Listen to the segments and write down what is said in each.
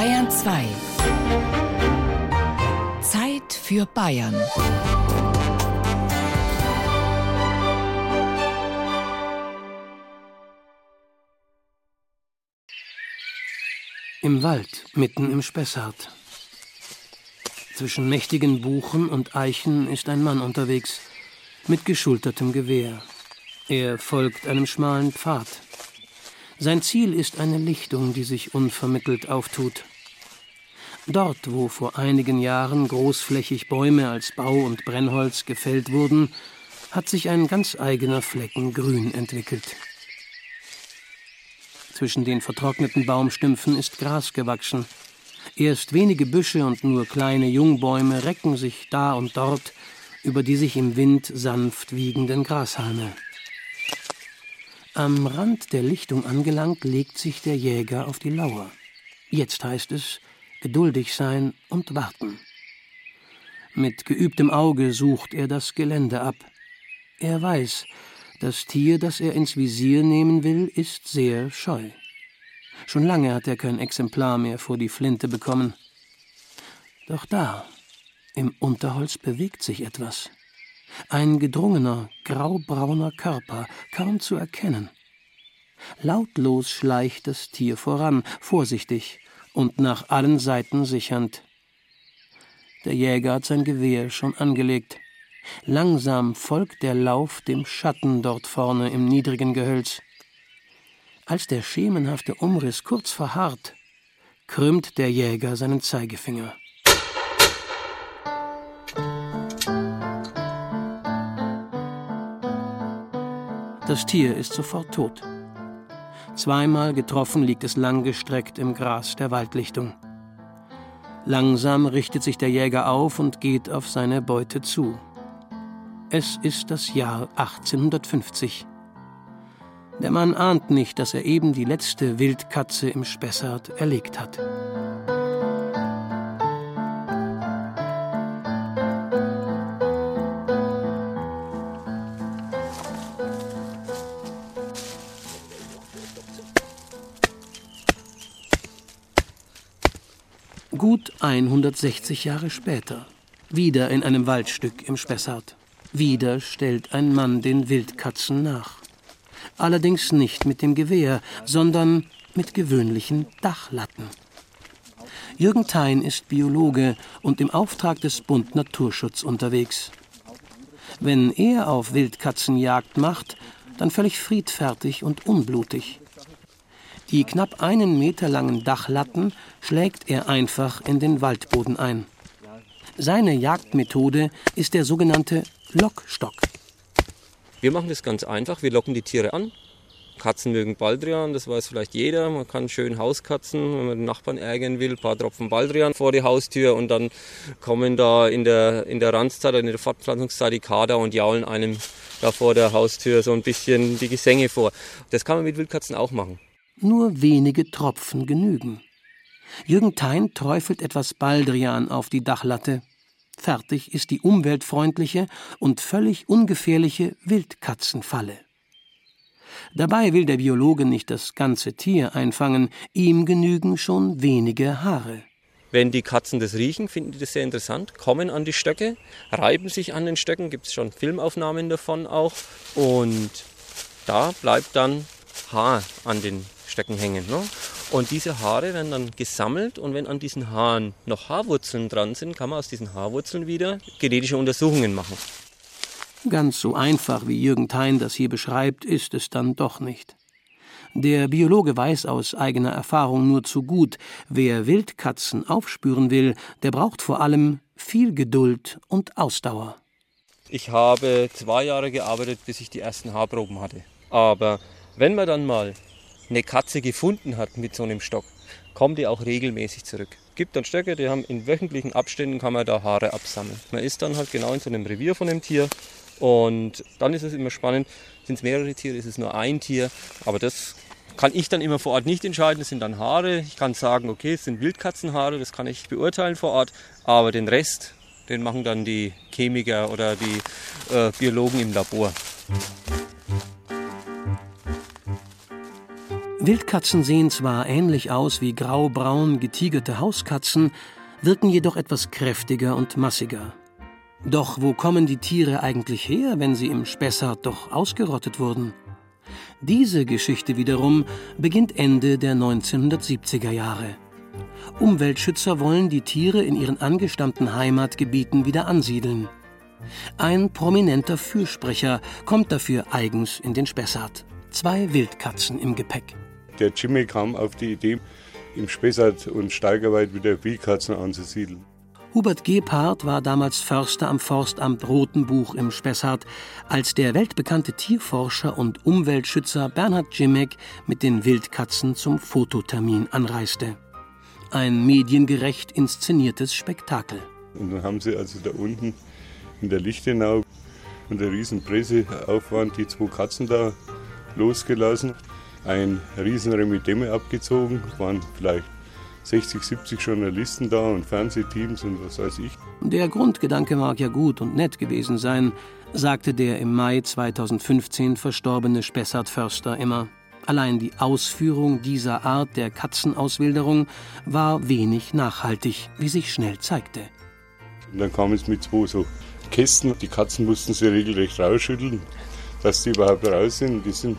Bayern 2. Zeit für Bayern. Im Wald, mitten im Spessart. Zwischen mächtigen Buchen und Eichen ist ein Mann unterwegs, mit geschultertem Gewehr. Er folgt einem schmalen Pfad. Sein Ziel ist eine Lichtung, die sich unvermittelt auftut. Dort, wo vor einigen Jahren großflächig Bäume als Bau- und Brennholz gefällt wurden, hat sich ein ganz eigener Flecken Grün entwickelt. Zwischen den vertrockneten Baumstümpfen ist Gras gewachsen. Erst wenige Büsche und nur kleine Jungbäume recken sich da und dort über die sich im Wind sanft wiegenden Grashalme. Am Rand der Lichtung angelangt, legt sich der Jäger auf die Lauer. Jetzt heißt es geduldig sein und warten. Mit geübtem Auge sucht er das Gelände ab. Er weiß, das Tier, das er ins Visier nehmen will, ist sehr scheu. Schon lange hat er kein Exemplar mehr vor die Flinte bekommen. Doch da, im Unterholz bewegt sich etwas. Ein gedrungener, graubrauner Körper, kaum zu erkennen. Lautlos schleicht das Tier voran, vorsichtig und nach allen Seiten sichernd. Der Jäger hat sein Gewehr schon angelegt. Langsam folgt der Lauf dem Schatten dort vorne im niedrigen Gehölz. Als der schemenhafte Umriss kurz verharrt, krümmt der Jäger seinen Zeigefinger. Das Tier ist sofort tot. Zweimal getroffen liegt es langgestreckt im Gras der Waldlichtung. Langsam richtet sich der Jäger auf und geht auf seine Beute zu. Es ist das Jahr 1850. Der Mann ahnt nicht, dass er eben die letzte Wildkatze im Spessart erlegt hat. 160 Jahre später, wieder in einem Waldstück im Spessart. Wieder stellt ein Mann den Wildkatzen nach. Allerdings nicht mit dem Gewehr, sondern mit gewöhnlichen Dachlatten. Jürgen Thein ist Biologe und im Auftrag des Bund Naturschutz unterwegs. Wenn er auf Wildkatzenjagd macht, dann völlig friedfertig und unblutig. Die knapp einen Meter langen Dachlatten schlägt er einfach in den Waldboden ein. Seine Jagdmethode ist der sogenannte Lockstock. Wir machen das ganz einfach. Wir locken die Tiere an. Katzen mögen Baldrian, das weiß vielleicht jeder. Man kann schön Hauskatzen, wenn man den Nachbarn ärgern will, ein paar Tropfen Baldrian vor die Haustür und dann kommen da in der, in der Ranzzeit, in der Fortpflanzungszeit die Kader und jaulen einem da vor der Haustür so ein bisschen die Gesänge vor. Das kann man mit Wildkatzen auch machen. Nur wenige Tropfen genügen. Jürgen Thein träufelt etwas Baldrian auf die Dachlatte. Fertig ist die umweltfreundliche und völlig ungefährliche Wildkatzenfalle. Dabei will der Biologe nicht das ganze Tier einfangen, ihm genügen schon wenige Haare. Wenn die Katzen das riechen, finden die das sehr interessant, kommen an die Stöcke, reiben sich an den Stöcken, gibt es schon Filmaufnahmen davon auch. Und da bleibt dann Haar an den Stöcken hängen. Ne? Und diese Haare werden dann gesammelt und wenn an diesen Haaren noch Haarwurzeln dran sind, kann man aus diesen Haarwurzeln wieder genetische Untersuchungen machen. Ganz so einfach, wie Jürgen Thein das hier beschreibt, ist es dann doch nicht. Der Biologe weiß aus eigener Erfahrung nur zu gut, wer Wildkatzen aufspüren will, der braucht vor allem viel Geduld und Ausdauer. Ich habe zwei Jahre gearbeitet, bis ich die ersten Haarproben hatte. Aber wenn man dann mal eine Katze gefunden hat mit so einem Stock, kommt die auch regelmäßig zurück. Gibt dann Stöcke, die haben in wöchentlichen Abständen kann man da Haare absammeln. Man ist dann halt genau in so einem Revier von dem Tier und dann ist es immer spannend, sind es mehrere Tiere, ist es nur ein Tier, aber das kann ich dann immer vor Ort nicht entscheiden, es sind dann Haare. Ich kann sagen, okay, es sind Wildkatzenhaare, das kann ich beurteilen vor Ort, aber den Rest, den machen dann die Chemiker oder die äh, Biologen im Labor. Wildkatzen sehen zwar ähnlich aus wie graubraun getigerte Hauskatzen, wirken jedoch etwas kräftiger und massiger. Doch wo kommen die Tiere eigentlich her, wenn sie im Spessart doch ausgerottet wurden? Diese Geschichte wiederum beginnt Ende der 1970er Jahre. Umweltschützer wollen die Tiere in ihren angestammten Heimatgebieten wieder ansiedeln. Ein prominenter Fürsprecher kommt dafür eigens in den Spessart. Zwei Wildkatzen im Gepäck. Der Jimmy kam auf die Idee, im Spessart und Steigerwald wieder Wildkatzen anzusiedeln. Hubert Gebhardt war damals Förster am Forstamt Rotenbuch im Spessart, als der weltbekannte Tierforscher und Umweltschützer Bernhard Jimek mit den Wildkatzen zum Fototermin anreiste. Ein mediengerecht inszeniertes Spektakel. Und dann haben sie also da unten in der Lichtenau unter riesen Presseaufwand die zwei Katzen da losgelassen, ein riesen Remidemme abgezogen, waren vielleicht 60, 70 Journalisten da und Fernsehteams und was weiß ich. Der Grundgedanke mag ja gut und nett gewesen sein, sagte der im Mai 2015 verstorbene Spessart Förster immer. Allein die Ausführung dieser Art der Katzenauswilderung war wenig nachhaltig, wie sich schnell zeigte. Und dann kam es mit zwei so Kästen. Die Katzen mussten sie regelrecht rausschütteln, dass die überhaupt raus sind. Die sind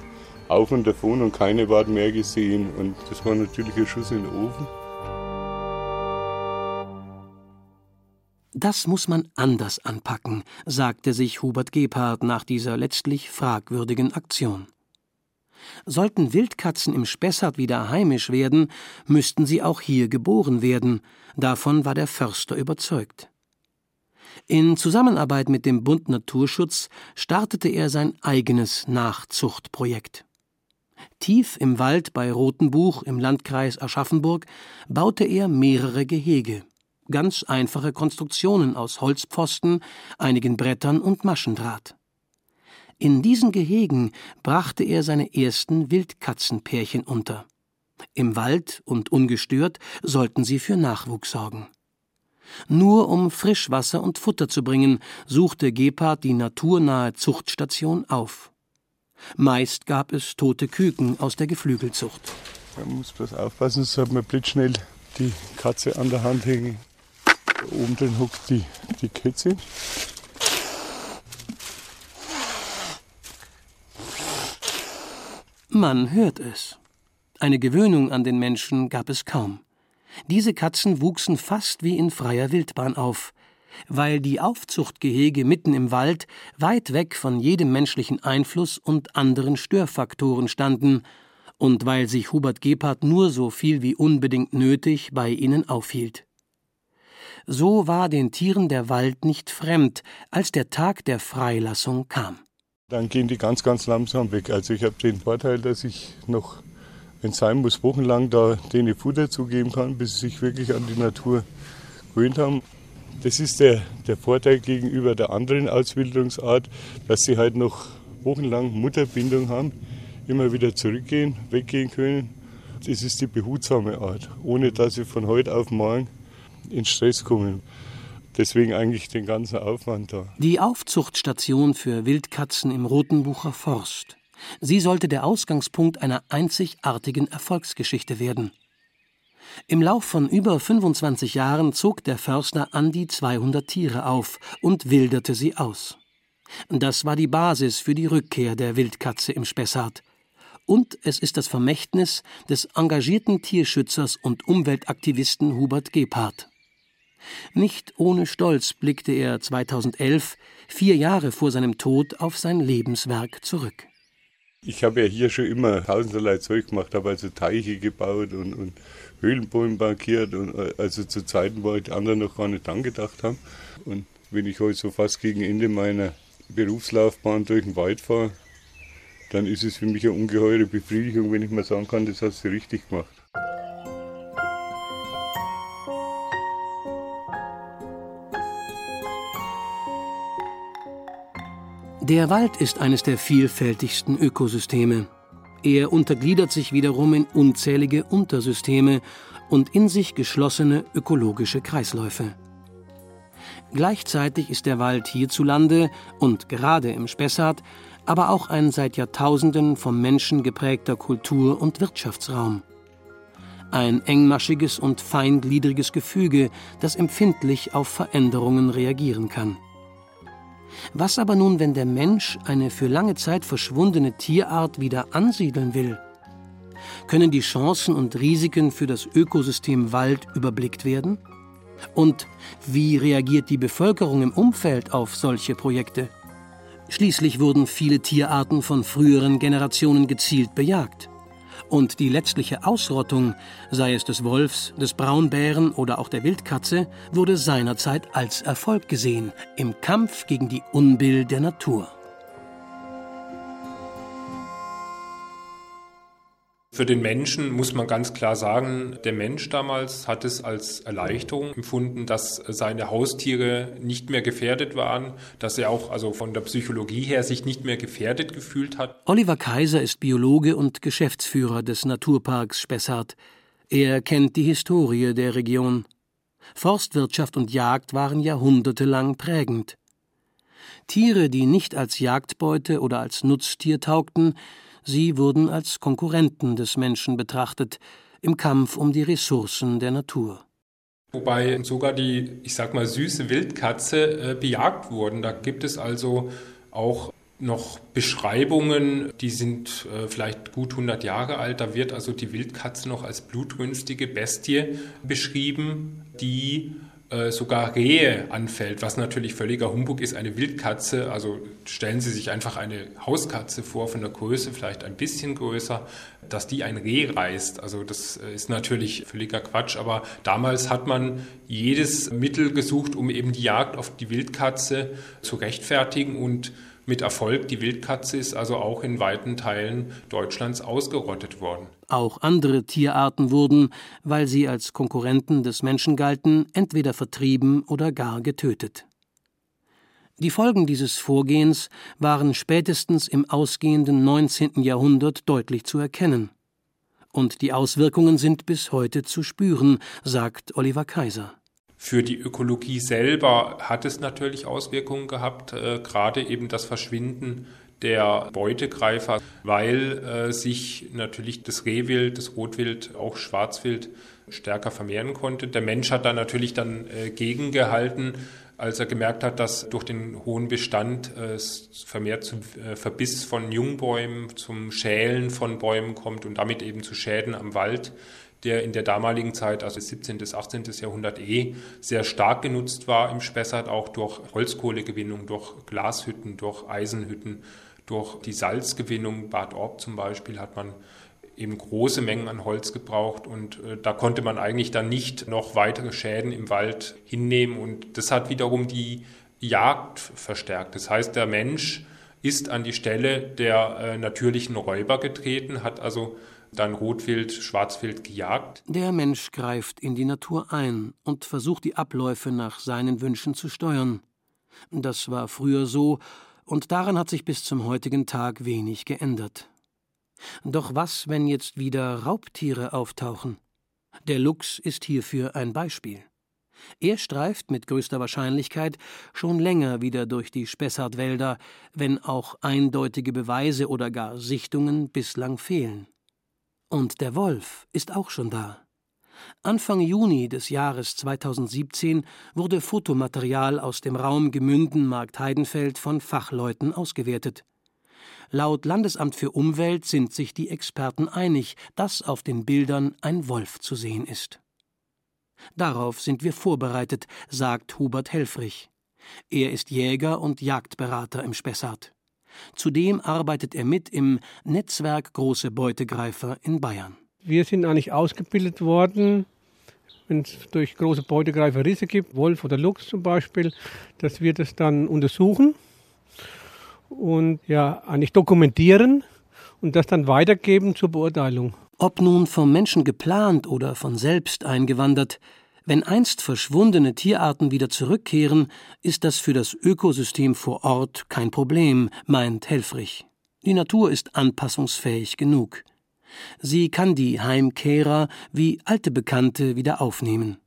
auf und davon und keine waren mehr gesehen. Und das war natürlich ein Schuss in den Ofen. Das muss man anders anpacken, sagte sich Hubert Gebhardt nach dieser letztlich fragwürdigen Aktion. Sollten Wildkatzen im Spessart wieder heimisch werden, müssten sie auch hier geboren werden, davon war der Förster überzeugt. In Zusammenarbeit mit dem Bund Naturschutz startete er sein eigenes Nachzuchtprojekt. Tief im Wald bei Rotenbuch im Landkreis Aschaffenburg baute er mehrere Gehege ganz einfache Konstruktionen aus Holzpfosten, einigen Brettern und Maschendraht. In diesen Gehegen brachte er seine ersten Wildkatzenpärchen unter. Im Wald und ungestört sollten sie für Nachwuchs sorgen. Nur um Frischwasser und Futter zu bringen, suchte Gebhardt die naturnahe Zuchtstation auf. Meist gab es tote Küken aus der Geflügelzucht. Man muss bloß aufpassen, so hat man blitzschnell die Katze an der Hand hängen. Oben drin hockt die, die Kätzin. Man hört es. Eine Gewöhnung an den Menschen gab es kaum. Diese Katzen wuchsen fast wie in freier Wildbahn auf, weil die Aufzuchtgehege mitten im Wald weit weg von jedem menschlichen Einfluss und anderen Störfaktoren standen und weil sich Hubert Gebhardt nur so viel wie unbedingt nötig bei ihnen aufhielt. So war den Tieren der Wald nicht fremd, als der Tag der Freilassung kam. Dann gehen die ganz, ganz langsam weg. Also ich habe den Vorteil, dass ich noch, wenn es sein muss, wochenlang da denen Futter zugeben kann, bis sie sich wirklich an die Natur gewöhnt haben. Das ist der, der Vorteil gegenüber der anderen Auswilderungsart, dass sie halt noch wochenlang Mutterbindung haben, immer wieder zurückgehen, weggehen können. Das ist die behutsame Art, ohne dass sie von heute auf morgen in Stress kommen. Deswegen eigentlich den ganzen Aufwand da. Die Aufzuchtstation für Wildkatzen im Rotenbucher Forst. Sie sollte der Ausgangspunkt einer einzigartigen Erfolgsgeschichte werden. Im Lauf von über 25 Jahren zog der Förster an die 200 Tiere auf und wilderte sie aus. Das war die Basis für die Rückkehr der Wildkatze im Spessart. Und es ist das Vermächtnis des engagierten Tierschützers und Umweltaktivisten Hubert Gebhardt. Nicht ohne Stolz blickte er 2011, vier Jahre vor seinem Tod, auf sein Lebenswerk zurück. Ich habe ja hier schon immer tausenderlei Zeug gemacht, habe also Teiche gebaut und, und Höhlenbäume bankiert, und, also zu Zeiten, wo die anderen noch gar nicht angedacht haben. Und wenn ich heute so fast gegen Ende meiner Berufslaufbahn durch den Wald fahre, dann ist es für mich eine ungeheure Befriedigung, wenn ich mal sagen kann, das hast du richtig gemacht. Der Wald ist eines der vielfältigsten Ökosysteme. Er untergliedert sich wiederum in unzählige Untersysteme und in sich geschlossene ökologische Kreisläufe. Gleichzeitig ist der Wald hierzulande und gerade im Spessart aber auch ein seit Jahrtausenden vom Menschen geprägter Kultur- und Wirtschaftsraum. Ein engmaschiges und feingliedriges Gefüge, das empfindlich auf Veränderungen reagieren kann. Was aber nun, wenn der Mensch eine für lange Zeit verschwundene Tierart wieder ansiedeln will? Können die Chancen und Risiken für das Ökosystem Wald überblickt werden? Und wie reagiert die Bevölkerung im Umfeld auf solche Projekte? Schließlich wurden viele Tierarten von früheren Generationen gezielt bejagt. Und die letztliche Ausrottung, sei es des Wolfs, des Braunbären oder auch der Wildkatze, wurde seinerzeit als Erfolg gesehen im Kampf gegen die Unbill der Natur. Für den Menschen muss man ganz klar sagen, der Mensch damals hat es als Erleichterung empfunden, dass seine Haustiere nicht mehr gefährdet waren, dass er auch also von der Psychologie her sich nicht mehr gefährdet gefühlt hat. Oliver Kaiser ist Biologe und Geschäftsführer des Naturparks Spessart. Er kennt die Historie der Region. Forstwirtschaft und Jagd waren jahrhundertelang prägend. Tiere, die nicht als Jagdbeute oder als Nutztier taugten, Sie wurden als Konkurrenten des Menschen betrachtet im Kampf um die Ressourcen der Natur. Wobei sogar die, ich sag mal, süße Wildkatze äh, bejagt wurden. Da gibt es also auch noch Beschreibungen, die sind äh, vielleicht gut 100 Jahre alt. Da wird also die Wildkatze noch als blutrünstige Bestie beschrieben, die sogar Rehe anfällt, was natürlich völliger Humbug ist. Eine Wildkatze, also stellen Sie sich einfach eine Hauskatze vor, von der Größe vielleicht ein bisschen größer, dass die ein Reh reißt. Also das äh, ist natürlich völliger Quatsch, aber damals hat man jedes Mittel gesucht, um eben die Jagd auf die Wildkatze zu rechtfertigen und mit Erfolg. Die Wildkatze ist also auch in weiten Teilen Deutschlands ausgerottet worden. Auch andere Tierarten wurden, weil sie als Konkurrenten des Menschen galten, entweder vertrieben oder gar getötet. Die Folgen dieses Vorgehens waren spätestens im ausgehenden 19. Jahrhundert deutlich zu erkennen. Und die Auswirkungen sind bis heute zu spüren, sagt Oliver Kaiser. Für die Ökologie selber hat es natürlich Auswirkungen gehabt, äh, gerade eben das Verschwinden der Beutegreifer, weil äh, sich natürlich das Rehwild, das Rotwild, auch Schwarzwild stärker vermehren konnte. Der Mensch hat da natürlich dann äh, gegengehalten, als er gemerkt hat, dass durch den hohen Bestand äh, es vermehrt zum äh, Verbiss von Jungbäumen, zum Schälen von Bäumen kommt und damit eben zu Schäden am Wald der in der damaligen Zeit, also 17. bis 18. Jahrhundert eh, sehr stark genutzt war im Spessart, auch durch Holzkohlegewinnung, durch Glashütten, durch Eisenhütten, durch die Salzgewinnung. Bad Orb zum Beispiel hat man eben große Mengen an Holz gebraucht und äh, da konnte man eigentlich dann nicht noch weitere Schäden im Wald hinnehmen und das hat wiederum die Jagd verstärkt. Das heißt, der Mensch ist an die Stelle der äh, natürlichen Räuber getreten, hat also dann Rotwild, Schwarzwild gejagt. Der Mensch greift in die Natur ein und versucht die Abläufe nach seinen Wünschen zu steuern. Das war früher so, und daran hat sich bis zum heutigen Tag wenig geändert. Doch was, wenn jetzt wieder Raubtiere auftauchen? Der Luchs ist hierfür ein Beispiel. Er streift mit größter Wahrscheinlichkeit schon länger wieder durch die Spessartwälder, wenn auch eindeutige Beweise oder gar Sichtungen bislang fehlen. Und der Wolf ist auch schon da. Anfang Juni des Jahres 2017 wurde Fotomaterial aus dem Raum Gemünden-Markt-Heidenfeld von Fachleuten ausgewertet. Laut Landesamt für Umwelt sind sich die Experten einig, dass auf den Bildern ein Wolf zu sehen ist. Darauf sind wir vorbereitet, sagt Hubert Helfrich. Er ist Jäger und Jagdberater im Spessart. Zudem arbeitet er mit im Netzwerk Große Beutegreifer in Bayern. Wir sind eigentlich ausgebildet worden, wenn es durch große Beutegreifer Risse gibt, Wolf oder Luchs zum Beispiel, dass wir das dann untersuchen und ja eigentlich dokumentieren und das dann weitergeben zur Beurteilung. Ob nun vom Menschen geplant oder von selbst eingewandert, wenn einst verschwundene Tierarten wieder zurückkehren, ist das für das Ökosystem vor Ort kein Problem, meint Helfrich. Die Natur ist anpassungsfähig genug. Sie kann die Heimkehrer wie alte Bekannte wieder aufnehmen.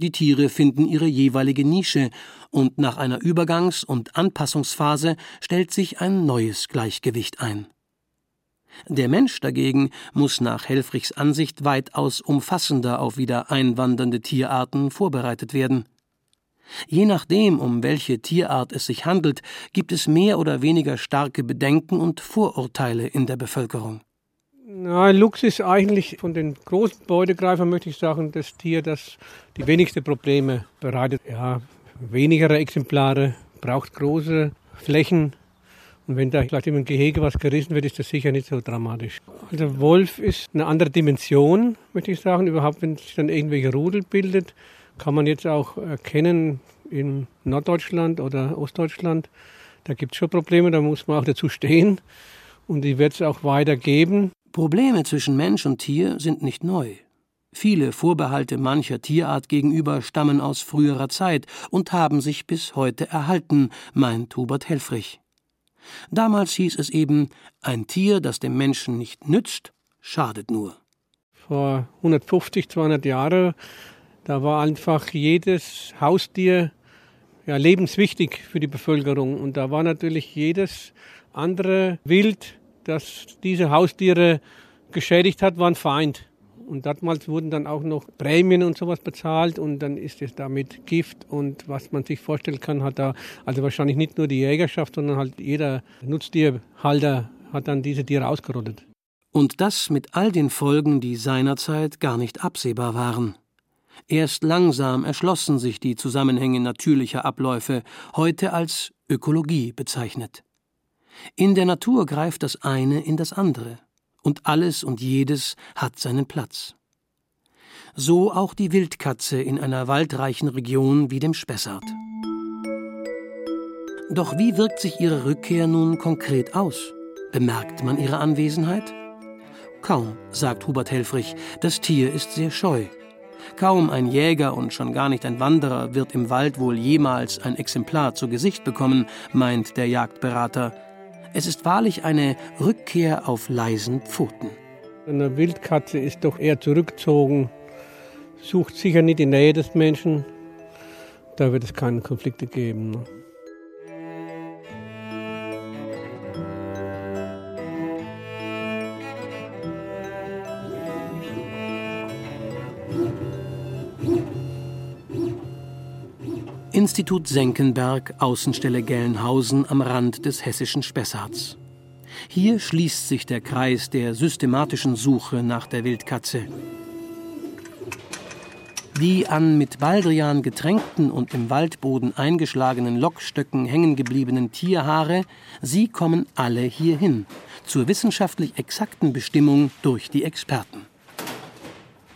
Die Tiere finden ihre jeweilige Nische und nach einer Übergangs- und Anpassungsphase stellt sich ein neues Gleichgewicht ein. Der Mensch dagegen muss nach Helfrichs Ansicht weitaus umfassender auf wieder einwandernde Tierarten vorbereitet werden. Je nachdem, um welche Tierart es sich handelt, gibt es mehr oder weniger starke Bedenken und Vorurteile in der Bevölkerung. Na, Luchs ist eigentlich von den großen Beutegreifern, möchte ich sagen, das Tier, das die wenigsten Probleme bereitet. Ja, wenigere Exemplare, braucht große Flächen. Und wenn da vielleicht im Gehege was gerissen wird, ist das sicher nicht so dramatisch. Also Wolf ist eine andere Dimension, möchte ich sagen. Überhaupt, wenn sich dann irgendwelche Rudel bildet, kann man jetzt auch erkennen in Norddeutschland oder Ostdeutschland. Da gibt es schon Probleme, da muss man auch dazu stehen. Und die wird es auch weiter geben. Probleme zwischen Mensch und Tier sind nicht neu. Viele Vorbehalte mancher Tierart gegenüber stammen aus früherer Zeit und haben sich bis heute erhalten, meint Hubert Helfrich. Damals hieß es eben, ein Tier, das dem Menschen nicht nützt, schadet nur. Vor 150, 200 Jahren, da war einfach jedes Haustier ja, lebenswichtig für die Bevölkerung. Und da war natürlich jedes andere Wild, das diese Haustiere geschädigt hat, war ein Feind. Und damals wurden dann auch noch Prämien und sowas bezahlt und dann ist es damit Gift und was man sich vorstellen kann, hat da also wahrscheinlich nicht nur die Jägerschaft, sondern halt jeder Nutztierhalter hat dann diese Tiere ausgerottet. Und das mit all den Folgen, die seinerzeit gar nicht absehbar waren. Erst langsam erschlossen sich die Zusammenhänge natürlicher Abläufe, heute als Ökologie bezeichnet. In der Natur greift das eine in das andere, und alles und jedes hat seinen Platz. So auch die Wildkatze in einer waldreichen Region wie dem Spessart. Doch wie wirkt sich ihre Rückkehr nun konkret aus? Bemerkt man ihre Anwesenheit? Kaum, sagt Hubert Helfrich, das Tier ist sehr scheu. Kaum ein Jäger und schon gar nicht ein Wanderer wird im Wald wohl jemals ein Exemplar zu Gesicht bekommen, meint der Jagdberater. Es ist wahrlich eine Rückkehr auf leisen Pfoten. Eine Wildkatze ist doch eher zurückgezogen, sucht sicher nicht die Nähe des Menschen. Da wird es keine Konflikte geben. Institut Senckenberg, Außenstelle Gelnhausen am Rand des hessischen Spessarts. Hier schließt sich der Kreis der systematischen Suche nach der Wildkatze. Die an mit Baldrian getränkten und im Waldboden eingeschlagenen Lockstöcken hängen gebliebenen Tierhaare, sie kommen alle hierhin, zur wissenschaftlich exakten Bestimmung durch die Experten.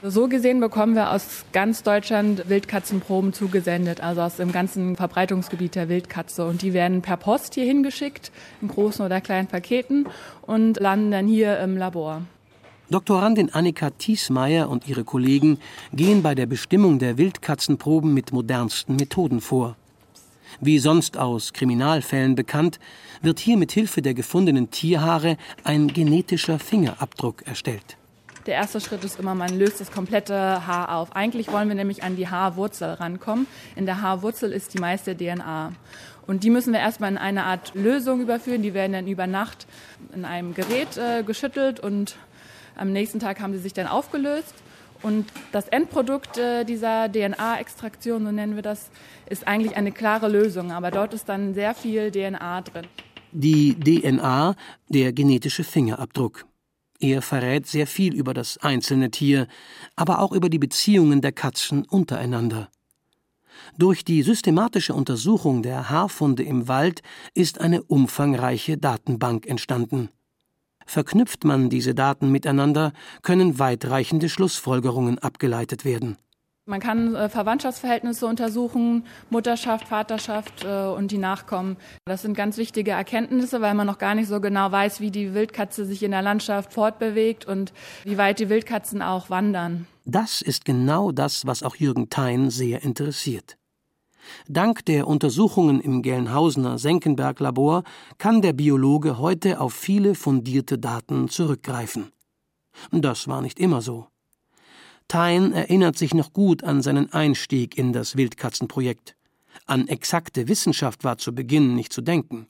So gesehen bekommen wir aus ganz Deutschland Wildkatzenproben zugesendet, also aus dem ganzen Verbreitungsgebiet der Wildkatze. Und die werden per Post hier hingeschickt, in großen oder kleinen Paketen und landen dann hier im Labor. Doktorandin Annika Thiesmeier und ihre Kollegen gehen bei der Bestimmung der Wildkatzenproben mit modernsten Methoden vor. Wie sonst aus Kriminalfällen bekannt, wird hier mit Hilfe der gefundenen Tierhaare ein genetischer Fingerabdruck erstellt. Der erste Schritt ist immer, man löst das komplette Haar auf. Eigentlich wollen wir nämlich an die Haarwurzel rankommen. In der Haarwurzel ist die meiste DNA. Und die müssen wir erstmal in eine Art Lösung überführen. Die werden dann über Nacht in einem Gerät äh, geschüttelt und am nächsten Tag haben sie sich dann aufgelöst. Und das Endprodukt äh, dieser DNA-Extraktion, so nennen wir das, ist eigentlich eine klare Lösung. Aber dort ist dann sehr viel DNA drin. Die DNA, der genetische Fingerabdruck. Er verrät sehr viel über das einzelne Tier, aber auch über die Beziehungen der Katzen untereinander. Durch die systematische Untersuchung der Haarfunde im Wald ist eine umfangreiche Datenbank entstanden. Verknüpft man diese Daten miteinander, können weitreichende Schlussfolgerungen abgeleitet werden. Man kann äh, Verwandtschaftsverhältnisse untersuchen, Mutterschaft, Vaterschaft äh, und die Nachkommen. Das sind ganz wichtige Erkenntnisse, weil man noch gar nicht so genau weiß, wie die Wildkatze sich in der Landschaft fortbewegt und wie weit die Wildkatzen auch wandern. Das ist genau das, was auch Jürgen Thein sehr interessiert. Dank der Untersuchungen im Gelnhausener Senckenberg-Labor kann der Biologe heute auf viele fundierte Daten zurückgreifen. Das war nicht immer so. Thein erinnert sich noch gut an seinen Einstieg in das Wildkatzenprojekt. An exakte Wissenschaft war zu Beginn nicht zu denken.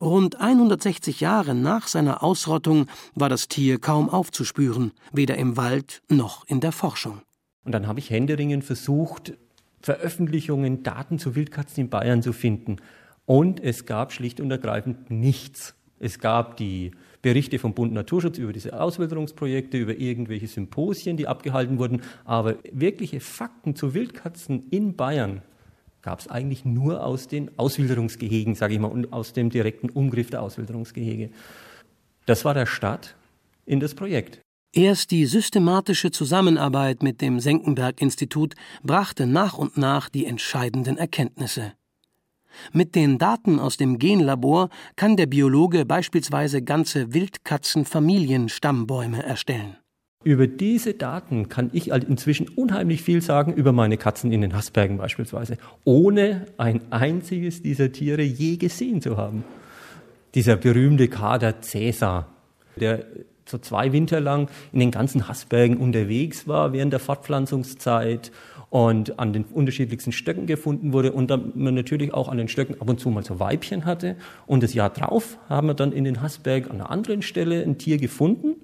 Rund 160 Jahre nach seiner Ausrottung war das Tier kaum aufzuspüren, weder im Wald noch in der Forschung. Und dann habe ich händeringend versucht, Veröffentlichungen, Daten zu Wildkatzen in Bayern zu finden. Und es gab schlicht und ergreifend nichts. Es gab die Berichte vom Bund Naturschutz über diese Auswilderungsprojekte, über irgendwelche Symposien, die abgehalten wurden. Aber wirkliche Fakten zu Wildkatzen in Bayern gab es eigentlich nur aus den Auswilderungsgehegen, sage ich mal, und aus dem direkten Umgriff der Auswilderungsgehege. Das war der Start in das Projekt. Erst die systematische Zusammenarbeit mit dem Senckenberg-Institut brachte nach und nach die entscheidenden Erkenntnisse. Mit den Daten aus dem Genlabor kann der Biologe beispielsweise ganze Wildkatzenfamilienstammbäume erstellen. Über diese Daten kann ich halt inzwischen unheimlich viel sagen über meine Katzen in den Haßbergen beispielsweise, ohne ein einziges dieser Tiere je gesehen zu haben. Dieser berühmte Kader Cäsar, der so zwei Winter lang in den ganzen Haßbergen unterwegs war während der Fortpflanzungszeit und an den unterschiedlichsten Stöcken gefunden wurde und dann man natürlich auch an den Stöcken ab und zu mal so Weibchen hatte. Und das Jahr drauf haben wir dann in den Haßberg an einer anderen Stelle ein Tier gefunden,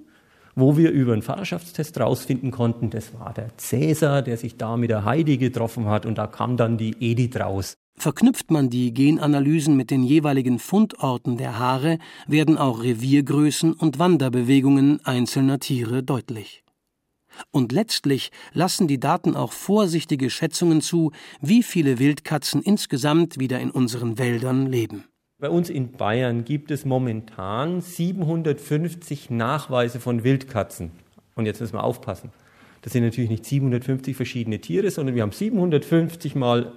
wo wir über einen Vaterschaftstest rausfinden konnten, das war der Cäsar, der sich da mit der Heidi getroffen hat und da kam dann die Edith raus. Verknüpft man die Genanalysen mit den jeweiligen Fundorten der Haare, werden auch Reviergrößen und Wanderbewegungen einzelner Tiere deutlich. Und letztlich lassen die Daten auch vorsichtige Schätzungen zu, wie viele Wildkatzen insgesamt wieder in unseren Wäldern leben. Bei uns in Bayern gibt es momentan 750 Nachweise von Wildkatzen. Und jetzt müssen wir aufpassen. Das sind natürlich nicht 750 verschiedene Tiere, sondern wir haben 750 mal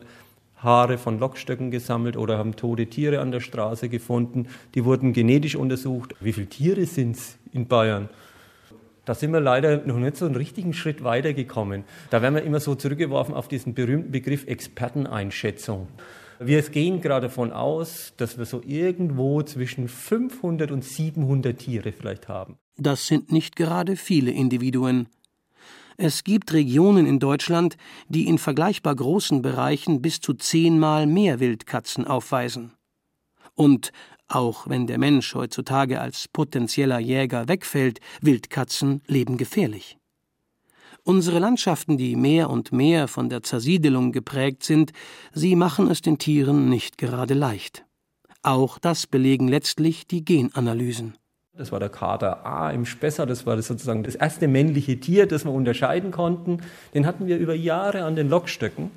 Haare von Lockstöcken gesammelt oder haben tote Tiere an der Straße gefunden. Die wurden genetisch untersucht. Wie viele Tiere sind es in Bayern? Da sind wir leider noch nicht so einen richtigen Schritt weitergekommen. Da werden wir immer so zurückgeworfen auf diesen berühmten Begriff Experteneinschätzung. Wir gehen gerade davon aus, dass wir so irgendwo zwischen 500 und 700 Tiere vielleicht haben. Das sind nicht gerade viele Individuen. Es gibt Regionen in Deutschland, die in vergleichbar großen Bereichen bis zu zehnmal mehr Wildkatzen aufweisen. Und auch wenn der Mensch heutzutage als potenzieller Jäger wegfällt, Wildkatzen leben gefährlich. Unsere Landschaften, die mehr und mehr von der Zersiedelung geprägt sind, sie machen es den Tieren nicht gerade leicht. Auch das belegen letztlich die Genanalysen. Das war der Kater A im Spessart, das war sozusagen das erste männliche Tier, das wir unterscheiden konnten. Den hatten wir über Jahre an den Lockstöcken.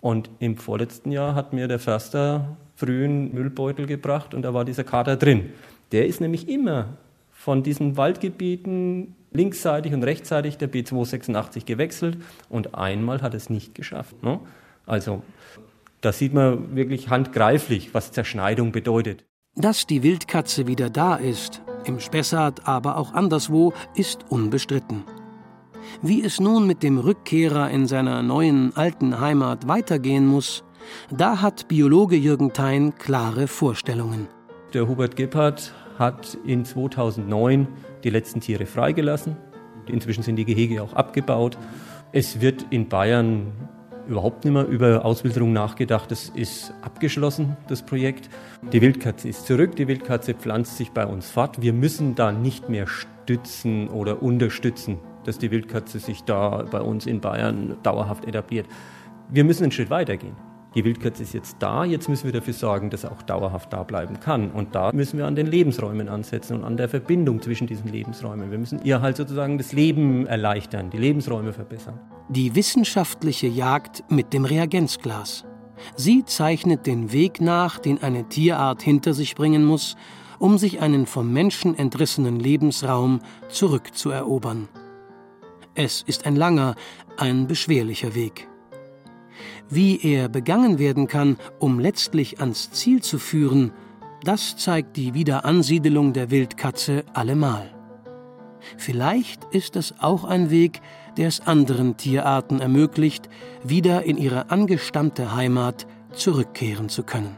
Und im vorletzten Jahr hat mir der Förster frühen Müllbeutel gebracht und da war dieser Kater drin. Der ist nämlich immer von diesen Waldgebieten linksseitig und rechtsseitig der B286 gewechselt und einmal hat es nicht geschafft. Ne? Also da sieht man wirklich handgreiflich, was Zerschneidung bedeutet. Dass die Wildkatze wieder da ist, im Spessart, aber auch anderswo, ist unbestritten. Wie es nun mit dem Rückkehrer in seiner neuen alten Heimat weitergehen muss, da hat Biologe Jürgen Thein klare Vorstellungen. Der Hubert Gebhardt hat in 2009 die letzten Tiere freigelassen. Inzwischen sind die Gehege auch abgebaut. Es wird in Bayern überhaupt nicht mehr über Auswilderung nachgedacht. Das ist abgeschlossen, das Projekt. Die Wildkatze ist zurück, die Wildkatze pflanzt sich bei uns fort. Wir müssen da nicht mehr stützen oder unterstützen, dass die Wildkatze sich da bei uns in Bayern dauerhaft etabliert. Wir müssen einen Schritt weitergehen die Wildkatze ist jetzt da, jetzt müssen wir dafür sorgen, dass er auch dauerhaft da bleiben kann. Und da müssen wir an den Lebensräumen ansetzen und an der Verbindung zwischen diesen Lebensräumen. Wir müssen ihr halt sozusagen das Leben erleichtern, die Lebensräume verbessern. Die wissenschaftliche Jagd mit dem Reagenzglas. Sie zeichnet den Weg nach, den eine Tierart hinter sich bringen muss, um sich einen vom Menschen entrissenen Lebensraum zurückzuerobern. Es ist ein langer, ein beschwerlicher Weg. Wie er begangen werden kann, um letztlich ans Ziel zu führen, das zeigt die Wiederansiedelung der Wildkatze allemal. Vielleicht ist es auch ein Weg, der es anderen Tierarten ermöglicht, wieder in ihre angestammte Heimat zurückkehren zu können.